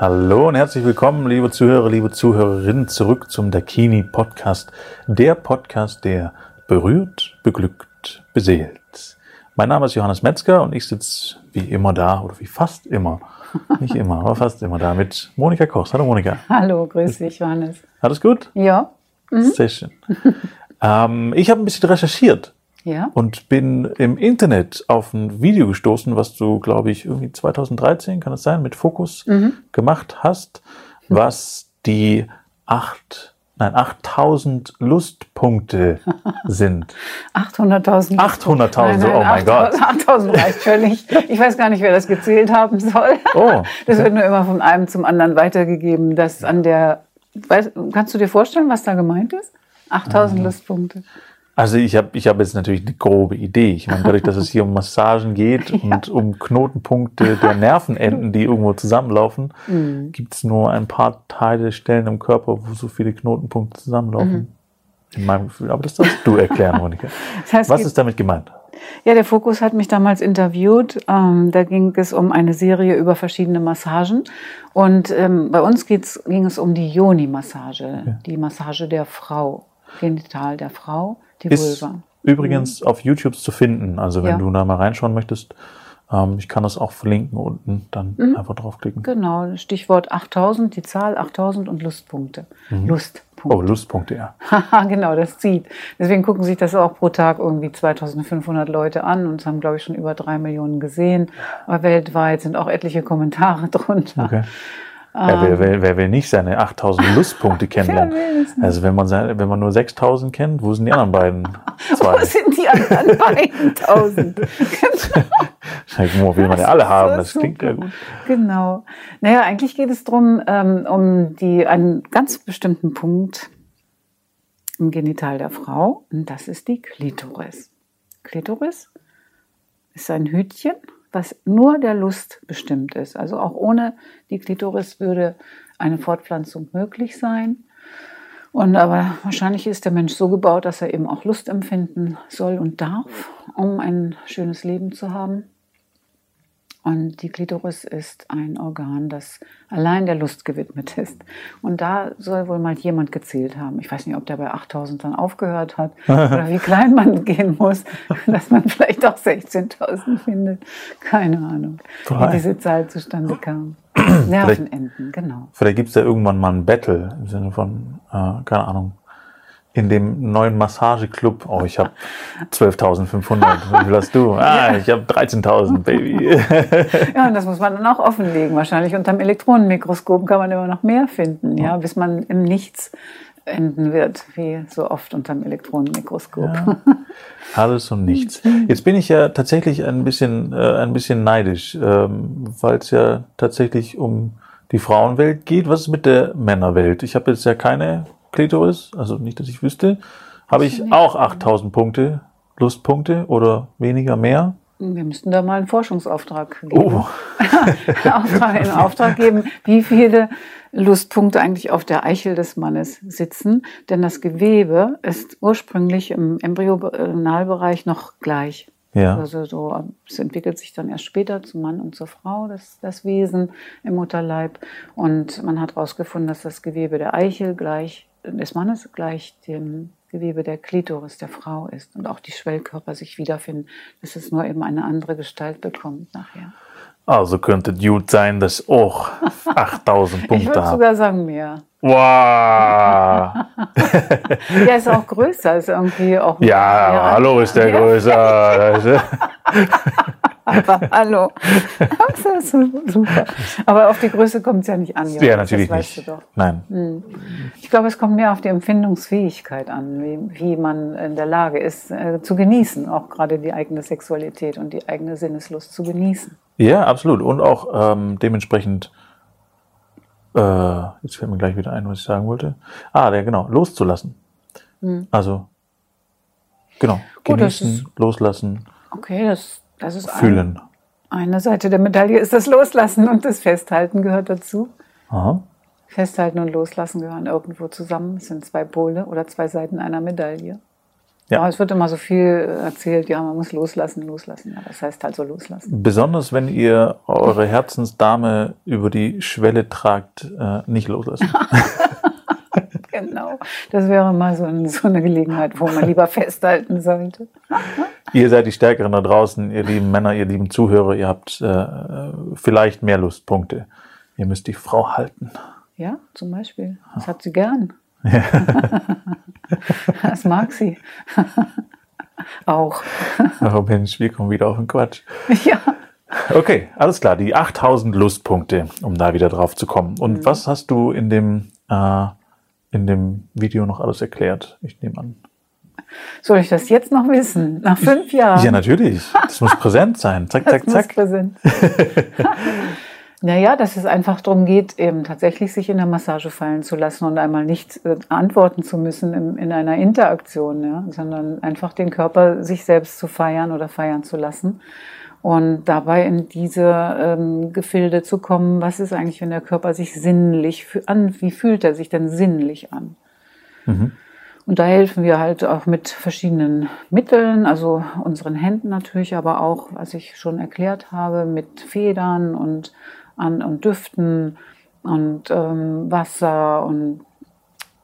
Hallo und herzlich willkommen, liebe Zuhörer, liebe Zuhörerinnen, zurück zum Dakini Podcast. Der Podcast, der berührt, beglückt, beseelt. Mein Name ist Johannes Metzger und ich sitze wie immer da, oder wie fast immer, nicht immer, aber fast immer da mit Monika Koch. Hallo Monika. Hallo, grüß dich, Johannes. Alles gut? Ja. Mhm. Sehr schön. ähm, ich habe ein bisschen recherchiert Ja. und bin im Internet auf ein Video gestoßen, was du, glaube ich, irgendwie 2013, kann es sein, mit Fokus gemacht hast, was die acht, nein, 8000 Lustpunkte sind. 800.000. 800.000, oh mein Gott. 8.000 reicht völlig. Ich weiß gar nicht, wer das gezählt haben soll. Oh. Das wird nur immer von einem zum anderen weitergegeben. Das an der, weißt, kannst du dir vorstellen, was da gemeint ist? 8.000 Lustpunkte. Also ich habe ich hab jetzt natürlich eine grobe Idee. Ich meine, dadurch, dass es hier um Massagen geht und um Knotenpunkte der Nervenenden, die irgendwo zusammenlaufen, Mhm. gibt es nur ein paar Teile, Stellen im Körper, wo so viele Knotenpunkte zusammenlaufen. Mhm. In meinem Gefühl. Aber das darfst du erklären, Monika. Das heißt, Was ist damit gemeint? Ja, der Fokus hat mich damals interviewt. Ähm, da ging es um eine Serie über verschiedene Massagen. Und ähm, bei uns geht's, ging es um die Yoni-Massage, die Massage der Frau, Genital der Frau, die Ist Vulva. übrigens auf YouTube zu finden. Also wenn Ja. du da mal reinschauen möchtest, ähm, ich kann das auch verlinken unten, dann Mhm. einfach draufklicken. Genau, Stichwort 8000, die Zahl 8000 und Lustpunkte. Lustpunkte. Oh, Lustpunkte, ja. Haha, genau, das zieht. Deswegen gucken sich das auch pro Tag irgendwie 2500 Leute an und es haben, glaube ich, schon über drei Millionen gesehen. Aber weltweit sind auch etliche Kommentare drunter. Okay. Wer, wer, wer will nicht seine 8000 Lustpunkte kennenlernen? will? Also wenn man, seine, wenn man nur 6000 kennt, wo sind die anderen beiden? Zwei. Wo sind die anderen beiden tausend? Wo will man ja alle haben? Das klingt ja gut. Genau. Naja, eigentlich geht es darum, ähm, um die, einen ganz bestimmten Punkt im Genital der Frau. Und das ist die Klitoris. Klitoris ist ein Hütchen, was nur der Lust bestimmt ist. Also auch ohne die Klitoris würde eine Fortpflanzung möglich sein. Und aber wahrscheinlich ist der Mensch so gebaut, dass er eben auch Lust empfinden soll und darf, um ein schönes Leben zu haben. Und die Klitoris ist ein Organ, das allein der Lust gewidmet ist. Und da soll wohl mal jemand gezählt haben. Ich weiß nicht, ob der bei 8000 dann aufgehört hat oder wie klein man gehen muss, dass man vielleicht auch 16.000 findet. Keine Ahnung, Drei. wie diese Zahl zustande kam. Nervenenden, genau. Vielleicht gibt es da irgendwann mal ein Battle im Sinne von, äh, keine Ahnung, in dem neuen Massageclub. Oh, ich habe 12.500. Wie viel hast du? Ah, ich habe 13.000, Baby. Ja, und das muss man dann auch offenlegen. Wahrscheinlich unterm Elektronenmikroskop kann man immer noch mehr finden, ja, bis man im Nichts enden wird, wie so oft unterm Elektronenmikroskop. Alles und nichts. Jetzt bin ich ja tatsächlich ein bisschen, äh, ein bisschen neidisch, ähm, weil es ja tatsächlich um die Frauenwelt geht. Was ist mit der Männerwelt? Ich habe jetzt ja keine Klitoris, also nicht, dass ich wüsste. Habe ich auch 8000 Punkte, Lustpunkte oder weniger mehr? Wir müssten da mal einen Forschungsauftrag geben. Oh, Auftrag, in Auftrag geben, wie viele Lustpunkte eigentlich auf der Eichel des Mannes sitzen. Denn das Gewebe ist ursprünglich im Embryonalbereich noch gleich. ja. Also so, es entwickelt sich dann erst später zum Mann und zur Frau, das, das Wesen im Mutterleib. Und man hat herausgefunden, dass das Gewebe der Eichel gleich des Mannes gleich dem Gewebe der Klitoris der Frau ist und auch die Schwellkörper sich wiederfinden, dass es nur eben eine andere Gestalt bekommt nachher. Also könnte Dude sein, dass auch 8000 Ich Punkte würde hat. sogar sagen mehr. Wow! Ja, ist auch größer, ist irgendwie auch. Ja, hallo ist der größer. Aber hallo. Ist super. Aber auf die Größe kommt es ja nicht an. Jonas, Ja, natürlich das weißt nicht. Du doch. Nein. Ich glaube, es kommt mehr auf die Empfindungsfähigkeit an, wie, wie man in der Lage ist, äh, zu genießen, auch gerade die eigene Sexualität und die eigene Sinneslust zu genießen. Ja, absolut. Und auch ähm, dementsprechend, äh, jetzt fällt mir gleich wieder ein, was ich sagen wollte. Ah, ja, genau, loszulassen. Also, genau, Oh, das genießen, loslassen, Okay, das, das ist ein, fühlen. eine Seite der Medaille, ist das Loslassen und das Festhalten gehört dazu. Aha. Festhalten und Loslassen gehören irgendwo zusammen. Es sind zwei Pole oder zwei Seiten einer Medaille. Ja. Aber es wird immer so viel erzählt, ja, man muss loslassen, loslassen. Ja, das heißt halt so loslassen. Besonders wenn ihr eure Herzensdame über die Schwelle tragt, äh, nicht loslassen. Genau. Das wäre mal so, ein, so eine Gelegenheit, wo man lieber festhalten sollte. ihr seid die Stärkeren da draußen, ihr lieben Männer, ihr lieben Zuhörer, ihr habt äh, vielleicht mehr Lustpunkte. Ihr müsst die Frau halten. Ja, zum Beispiel. Das hat sie gern. das mag sie. Auch. Oh Mensch, wir kommen wieder auf den Quatsch. Ja. Okay, alles klar. Die 8000 Lustpunkte, um da wieder drauf zu kommen. Und was hast du in dem, äh, in dem Video noch alles erklärt? Ich nehme an. Soll ich das jetzt noch wissen? Nach fünf Jahren? Ja, natürlich. Das muss präsent sein. Zack, Das zack, muss zack. präsent. naja, dass es einfach darum geht, eben tatsächlich sich in der Massage fallen zu lassen und einmal nicht äh, antworten zu müssen in einer Interaktion, ja, sondern einfach den Körper sich selbst zu feiern oder feiern zu lassen. Und dabei in diese ähm, Gefilde zu kommen, was ist eigentlich, wenn der Körper sich sinnlich an, wie fühlt er sich denn sinnlich an? Und da helfen wir halt auch mit verschiedenen Mitteln, also unseren Händen natürlich, aber auch, was ich schon erklärt habe, mit Federn und, an, und Düften und ähm, Wasser und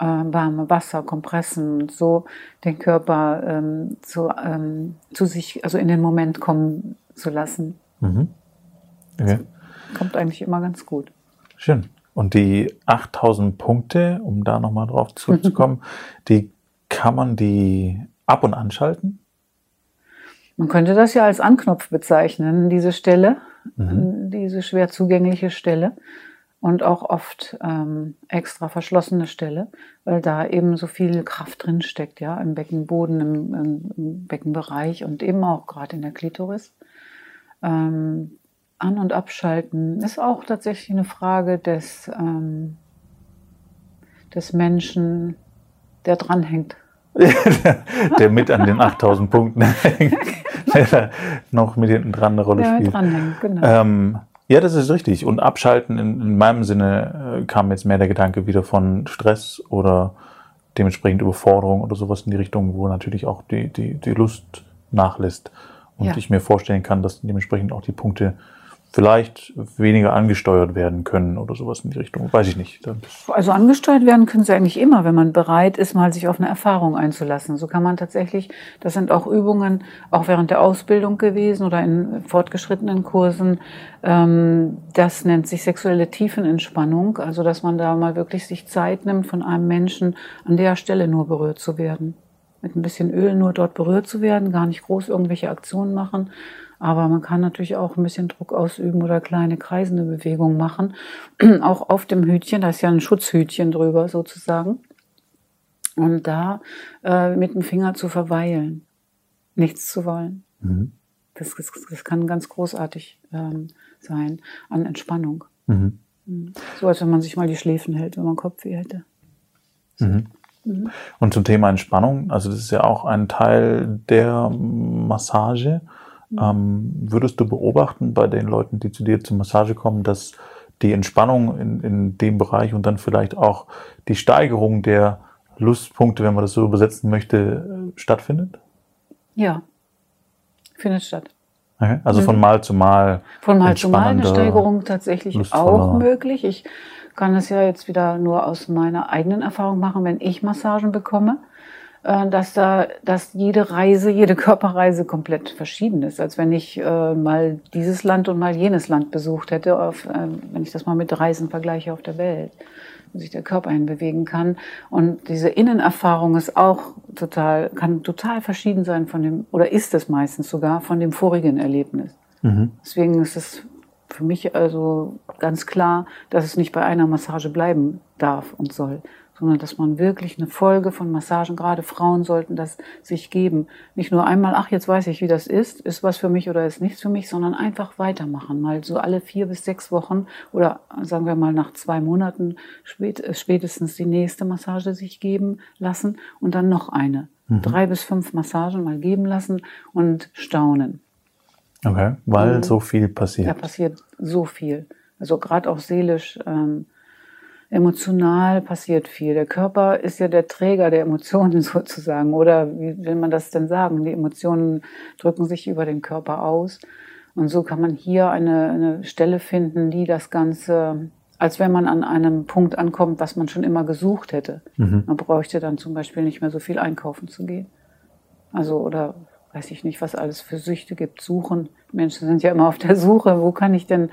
äh, warme Wasser, Kompressen und so den Körper ähm, zu, ähm, zu sich, also in den Moment kommen zu lassen. Okay. Kommt eigentlich immer ganz gut. Schön. Und die 8000 Punkte, um da nochmal drauf zurückzukommen, die kann man die ab und anschalten? Man könnte das ja als Anknopf bezeichnen, diese Stelle, diese schwer zugängliche Stelle und auch oft ähm, extra verschlossene Stelle, weil da eben so viel Kraft drin steckt, ja, im Beckenboden, im, im Beckenbereich und eben auch gerade in der Klitoris. Ähm, an- und abschalten ist auch tatsächlich eine Frage des, ähm, des Menschen, der dranhängt. der mit an den 8000 Punkten hängt, der da noch mit hinten dran eine Rolle Der spielt. dranhängt, genau. Ähm, ja, das ist richtig. Und abschalten, in, in meinem Sinne äh, kam jetzt mehr der Gedanke wieder von Stress oder dementsprechend Überforderung oder sowas in die Richtung, wo natürlich auch die, die, die Lust nachlässt. Und Ja. ich mir vorstellen kann, dass dementsprechend auch die Punkte vielleicht weniger angesteuert werden können oder sowas in die Richtung. Weiß ich nicht. Also angesteuert werden können sie eigentlich immer, wenn man bereit ist, mal sich auf eine Erfahrung einzulassen. So kann man tatsächlich, das sind auch Übungen, auch während der Ausbildung gewesen oder in fortgeschrittenen Kursen. Ähm, das nennt sich sexuelle Tiefenentspannung. Also, dass man da mal wirklich sich Zeit nimmt, von einem Menschen an der Stelle nur berührt zu werden. Mit ein bisschen Öl nur dort berührt zu werden, gar nicht groß irgendwelche Aktionen machen. Aber man kann natürlich auch ein bisschen Druck ausüben oder kleine kreisende Bewegungen machen. auch auf dem Hütchen, da ist ja ein Schutzhütchen drüber sozusagen. Und da äh, mit dem Finger zu verweilen, nichts zu wollen. Das, das, das kann ganz großartig ähm, sein an Entspannung. Mhm. So als wenn man sich mal die Schläfen hält, wenn man Kopfweh hätte. Und zum Thema Entspannung, also das ist ja auch ein Teil der Massage. Ähm, würdest du beobachten bei den Leuten, die zu dir zur Massage kommen, dass die Entspannung in, in dem Bereich und dann vielleicht auch die Steigerung der Lustpunkte, wenn man das so übersetzen möchte, äh, stattfindet? Ja, findet statt. Okay. Also von Mal zu Mal. Von Mal zu Mal eine Steigerung tatsächlich auch möglich. Ich kann es ja jetzt wieder nur aus meiner eigenen Erfahrung machen, wenn ich Massagen bekomme, äh, dass da, dass jede Reise, jede Körperreise komplett verschieden ist, als wenn ich äh, mal dieses Land und mal jenes Land besucht hätte, auf, äh, wenn ich das mal mit Reisen vergleiche auf der Welt, wo sich der Körper hinbewegen kann. Und diese Innenerfahrung ist auch total, kann total verschieden sein von dem, oder ist es meistens sogar von dem vorigen Erlebnis. Deswegen ist es für mich also ganz klar, dass es nicht bei einer Massage bleiben darf und soll, sondern dass man wirklich eine Folge von Massagen, gerade Frauen sollten das sich geben. Nicht nur einmal, ach, jetzt weiß ich, wie das ist, ist was für mich oder ist nichts für mich, sondern einfach weitermachen. Mal so alle vier bis sechs Wochen oder sagen wir mal nach zwei Monaten äh, spätestens die nächste Massage sich geben lassen und dann noch eine. Drei bis fünf Massagen mal geben lassen und staunen. Okay. Weil so viel passiert. Da passiert so viel. Also gerade auch seelisch ähm, Emotional passiert viel. Der Körper ist ja der Träger der Emotionen sozusagen. Oder wie will man das denn sagen? Die Emotionen drücken sich über den Körper aus. Und so kann man hier eine, eine Stelle finden, die das Ganze, als wenn man an einem Punkt ankommt, was man schon immer gesucht hätte. Mhm. Man bräuchte dann zum Beispiel nicht mehr so viel einkaufen zu gehen. Also, oder weiß ich nicht, was alles für Süchte gibt. Suchen. Menschen sind ja immer auf der Suche. Wo kann ich denn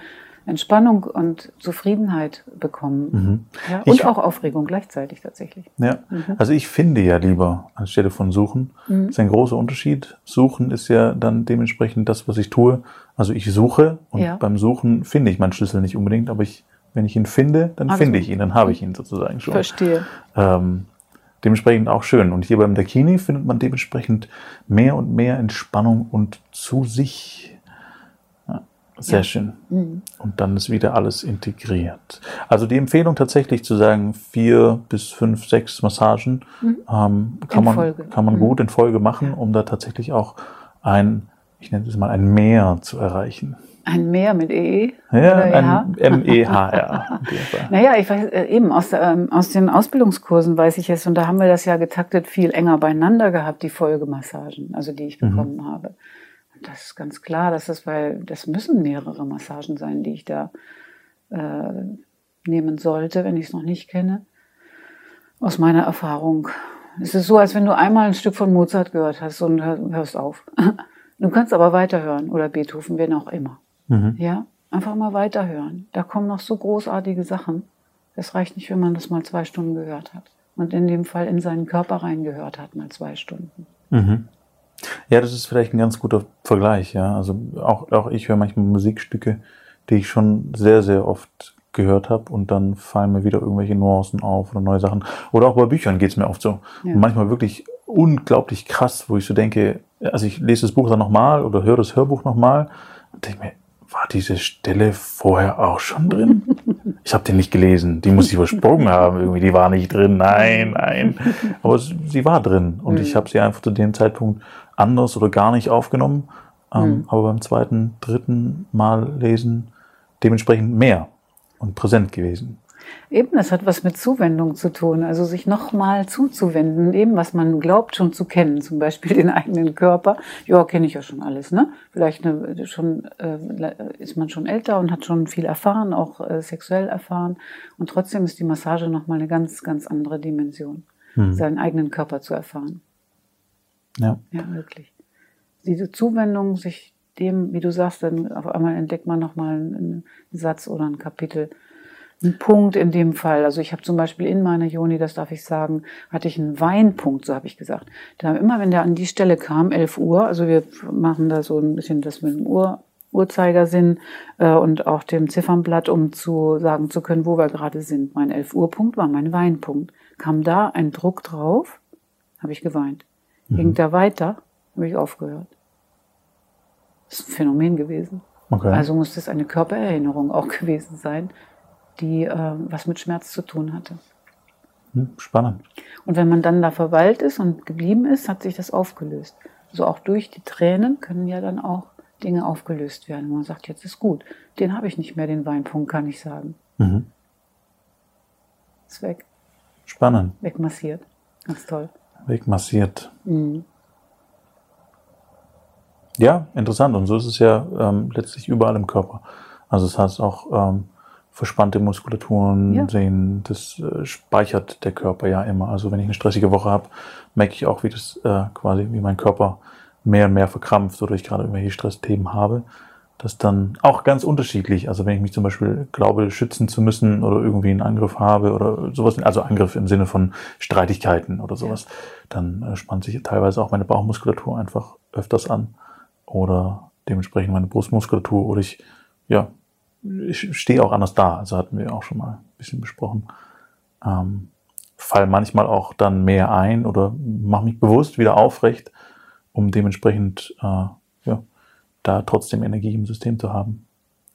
Entspannung und Zufriedenheit bekommen. Mhm. Ja, und ich, auch Aufregung gleichzeitig tatsächlich. Ja, mhm. also ich finde ja lieber anstelle von suchen. Mhm. Das ist ein großer Unterschied. Suchen ist ja dann dementsprechend das, was ich tue. Also ich suche und ja. beim Suchen finde ich meinen Schlüssel nicht unbedingt, aber ich, wenn ich ihn finde, dann also, finde ich ihn, dann habe ich ihn sozusagen schon. Verstehe. Ähm, dementsprechend auch schön. Und hier beim Dakini findet man dementsprechend mehr und mehr Entspannung und zu sich sehr ja. schön. Mhm. Und dann ist wieder alles integriert. Also die Empfehlung tatsächlich zu sagen, vier bis fünf, sechs Massagen mhm. ähm, kann, man, Folge. kann man mhm. gut in Folge machen, um da tatsächlich auch ein, ich nenne es mal ein Mehr zu erreichen. Ein Meer mit EE? Ja, e ein M-E-H-R. naja, ich weiß, äh, eben aus, ähm, aus den Ausbildungskursen weiß ich es, und da haben wir das ja getaktet viel enger beieinander gehabt, die Folgemassagen, also die ich mhm. bekommen mhm. habe. Das ist ganz klar, dass das, weil das müssen mehrere Massagen sein, die ich da äh, nehmen sollte, wenn ich es noch nicht kenne. Aus meiner Erfahrung. Es ist so, als wenn du einmal ein Stück von Mozart gehört hast und hörst auf. Du kannst aber weiterhören oder Beethoven, wen auch immer. Mhm. Ja, einfach mal weiterhören. Da kommen noch so großartige Sachen. Es reicht nicht, wenn man das mal zwei Stunden gehört hat. Und in dem Fall in seinen Körper reingehört hat, mal zwei Stunden. Mhm. Ja, das ist vielleicht ein ganz guter Vergleich, ja. Also auch, auch ich höre manchmal Musikstücke, die ich schon sehr, sehr oft gehört habe und dann fallen mir wieder irgendwelche Nuancen auf oder neue Sachen. Oder auch bei Büchern geht es mir oft so. Ja. Und manchmal wirklich unglaublich krass, wo ich so denke, also ich lese das Buch dann nochmal oder höre das Hörbuch nochmal und denke mir, war diese Stelle vorher auch schon drin? Ich habe den nicht gelesen, die muss ich übersprungen haben, irgendwie, die war nicht drin, nein, nein. Aber sie war drin und ich mhm. habe sie einfach zu dem Zeitpunkt anders oder gar nicht aufgenommen. Ähm, mhm. Aber beim zweiten, dritten Mal lesen dementsprechend mehr und präsent gewesen. Eben, das hat was mit Zuwendung zu tun, also sich nochmal zuzuwenden, eben was man glaubt schon zu kennen, zum Beispiel den eigenen Körper. Ja, kenne ich ja schon alles, ne? Vielleicht eine, schon, äh, ist man schon älter und hat schon viel erfahren, auch äh, sexuell erfahren. Und trotzdem ist die Massage nochmal eine ganz, ganz andere Dimension, hm. seinen eigenen Körper zu erfahren. Ja. Ja, wirklich. Diese Zuwendung, sich dem, wie du sagst, dann auf einmal entdeckt man nochmal einen, Satz oder ein Kapitel. Ein Punkt in dem Fall. Also ich habe zum Beispiel in meiner Joni, das darf ich sagen, hatte ich einen Weinpunkt, so habe ich gesagt. Da immer, wenn der an die Stelle kam, 11 Uhr, also wir machen da so ein bisschen das mit dem Uhr, Uhrzeigersinn äh, und auch dem Ziffernblatt, um zu sagen zu können, wo wir gerade sind. Mein 11 Uhr Punkt war mein Weinpunkt. Kam da ein Druck drauf, habe ich geweint. Mhm. Ging da weiter, habe ich aufgehört. Das ist ein Phänomen gewesen. Okay. Also muss das eine Körpererinnerung auch gewesen sein, die äh, was mit Schmerz zu tun hatte. Hm, spannend. Und wenn man dann da verweilt ist und geblieben ist, hat sich das aufgelöst. Also auch durch die Tränen können ja dann auch Dinge aufgelöst werden. Man sagt, jetzt ist gut. Den habe ich nicht mehr, den Weinpunkt, kann ich sagen. Mhm. Ist weg. Spannend. Wegmassiert. Ganz toll wegmassiert. Mhm. Ja, interessant. Und so ist es ja ähm, letztlich überall im Körper. Also das heißt auch ähm, verspannte Muskulaturen ja. sehen, das äh, speichert der Körper ja immer. Also wenn ich eine stressige Woche habe, merke ich auch, wie das äh, quasi, wie mein Körper mehr und mehr verkrampft oder ich gerade irgendwelche Stressthemen habe das dann auch ganz unterschiedlich. Also wenn ich mich zum Beispiel glaube, schützen zu müssen oder irgendwie einen Angriff habe oder sowas, also Angriff im Sinne von Streitigkeiten oder sowas, dann äh, spannt sich teilweise auch meine Bauchmuskulatur einfach öfters an oder dementsprechend meine Brustmuskulatur oder ich, ja, stehe auch anders da. Also hatten wir auch schon mal ein bisschen besprochen. Ähm, fall manchmal auch dann mehr ein oder mache mich bewusst wieder aufrecht, um dementsprechend äh, ja, da trotzdem Energie im System zu haben.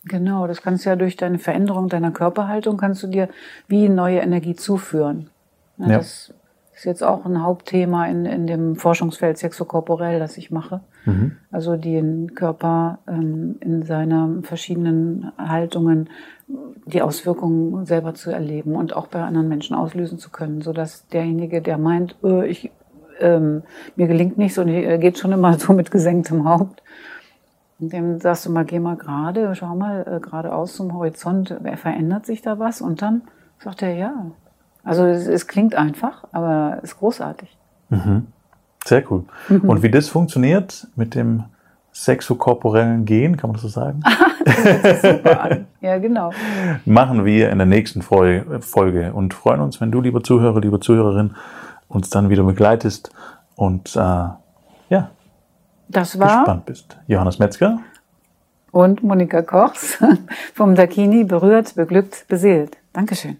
Genau, das kannst du ja durch deine Veränderung deiner Körperhaltung kannst du dir wie neue Energie zuführen. Ja, ja. Das ist jetzt auch ein Hauptthema in, in dem Forschungsfeld sexokorporell, das ich mache. Mhm. Also den Körper ähm, in seinen verschiedenen Haltungen die Auswirkungen selber zu erleben und auch bei anderen Menschen auslösen zu können, sodass derjenige, der meint, äh, ich, ähm, mir gelingt nichts und er geht schon immer so mit gesenktem Haupt, dem sagst du mal, geh mal gerade, schau mal äh, geradeaus zum Horizont, verändert sich da was? Und dann sagt er ja. Also es, es klingt einfach, aber es ist großartig. Mhm. Sehr cool. Mhm. Und wie das funktioniert mit dem sexokorporellen Gehen, kann man das so sagen? das super an. Ja, genau. Machen wir in der nächsten Folge und freuen uns, wenn du, lieber Zuhörer, liebe Zuhörerin, uns dann wieder begleitest und äh, ja, das war gespannt bist. Johannes Metzger und Monika Kochs vom Dakini berührt, beglückt, beseelt. Dankeschön.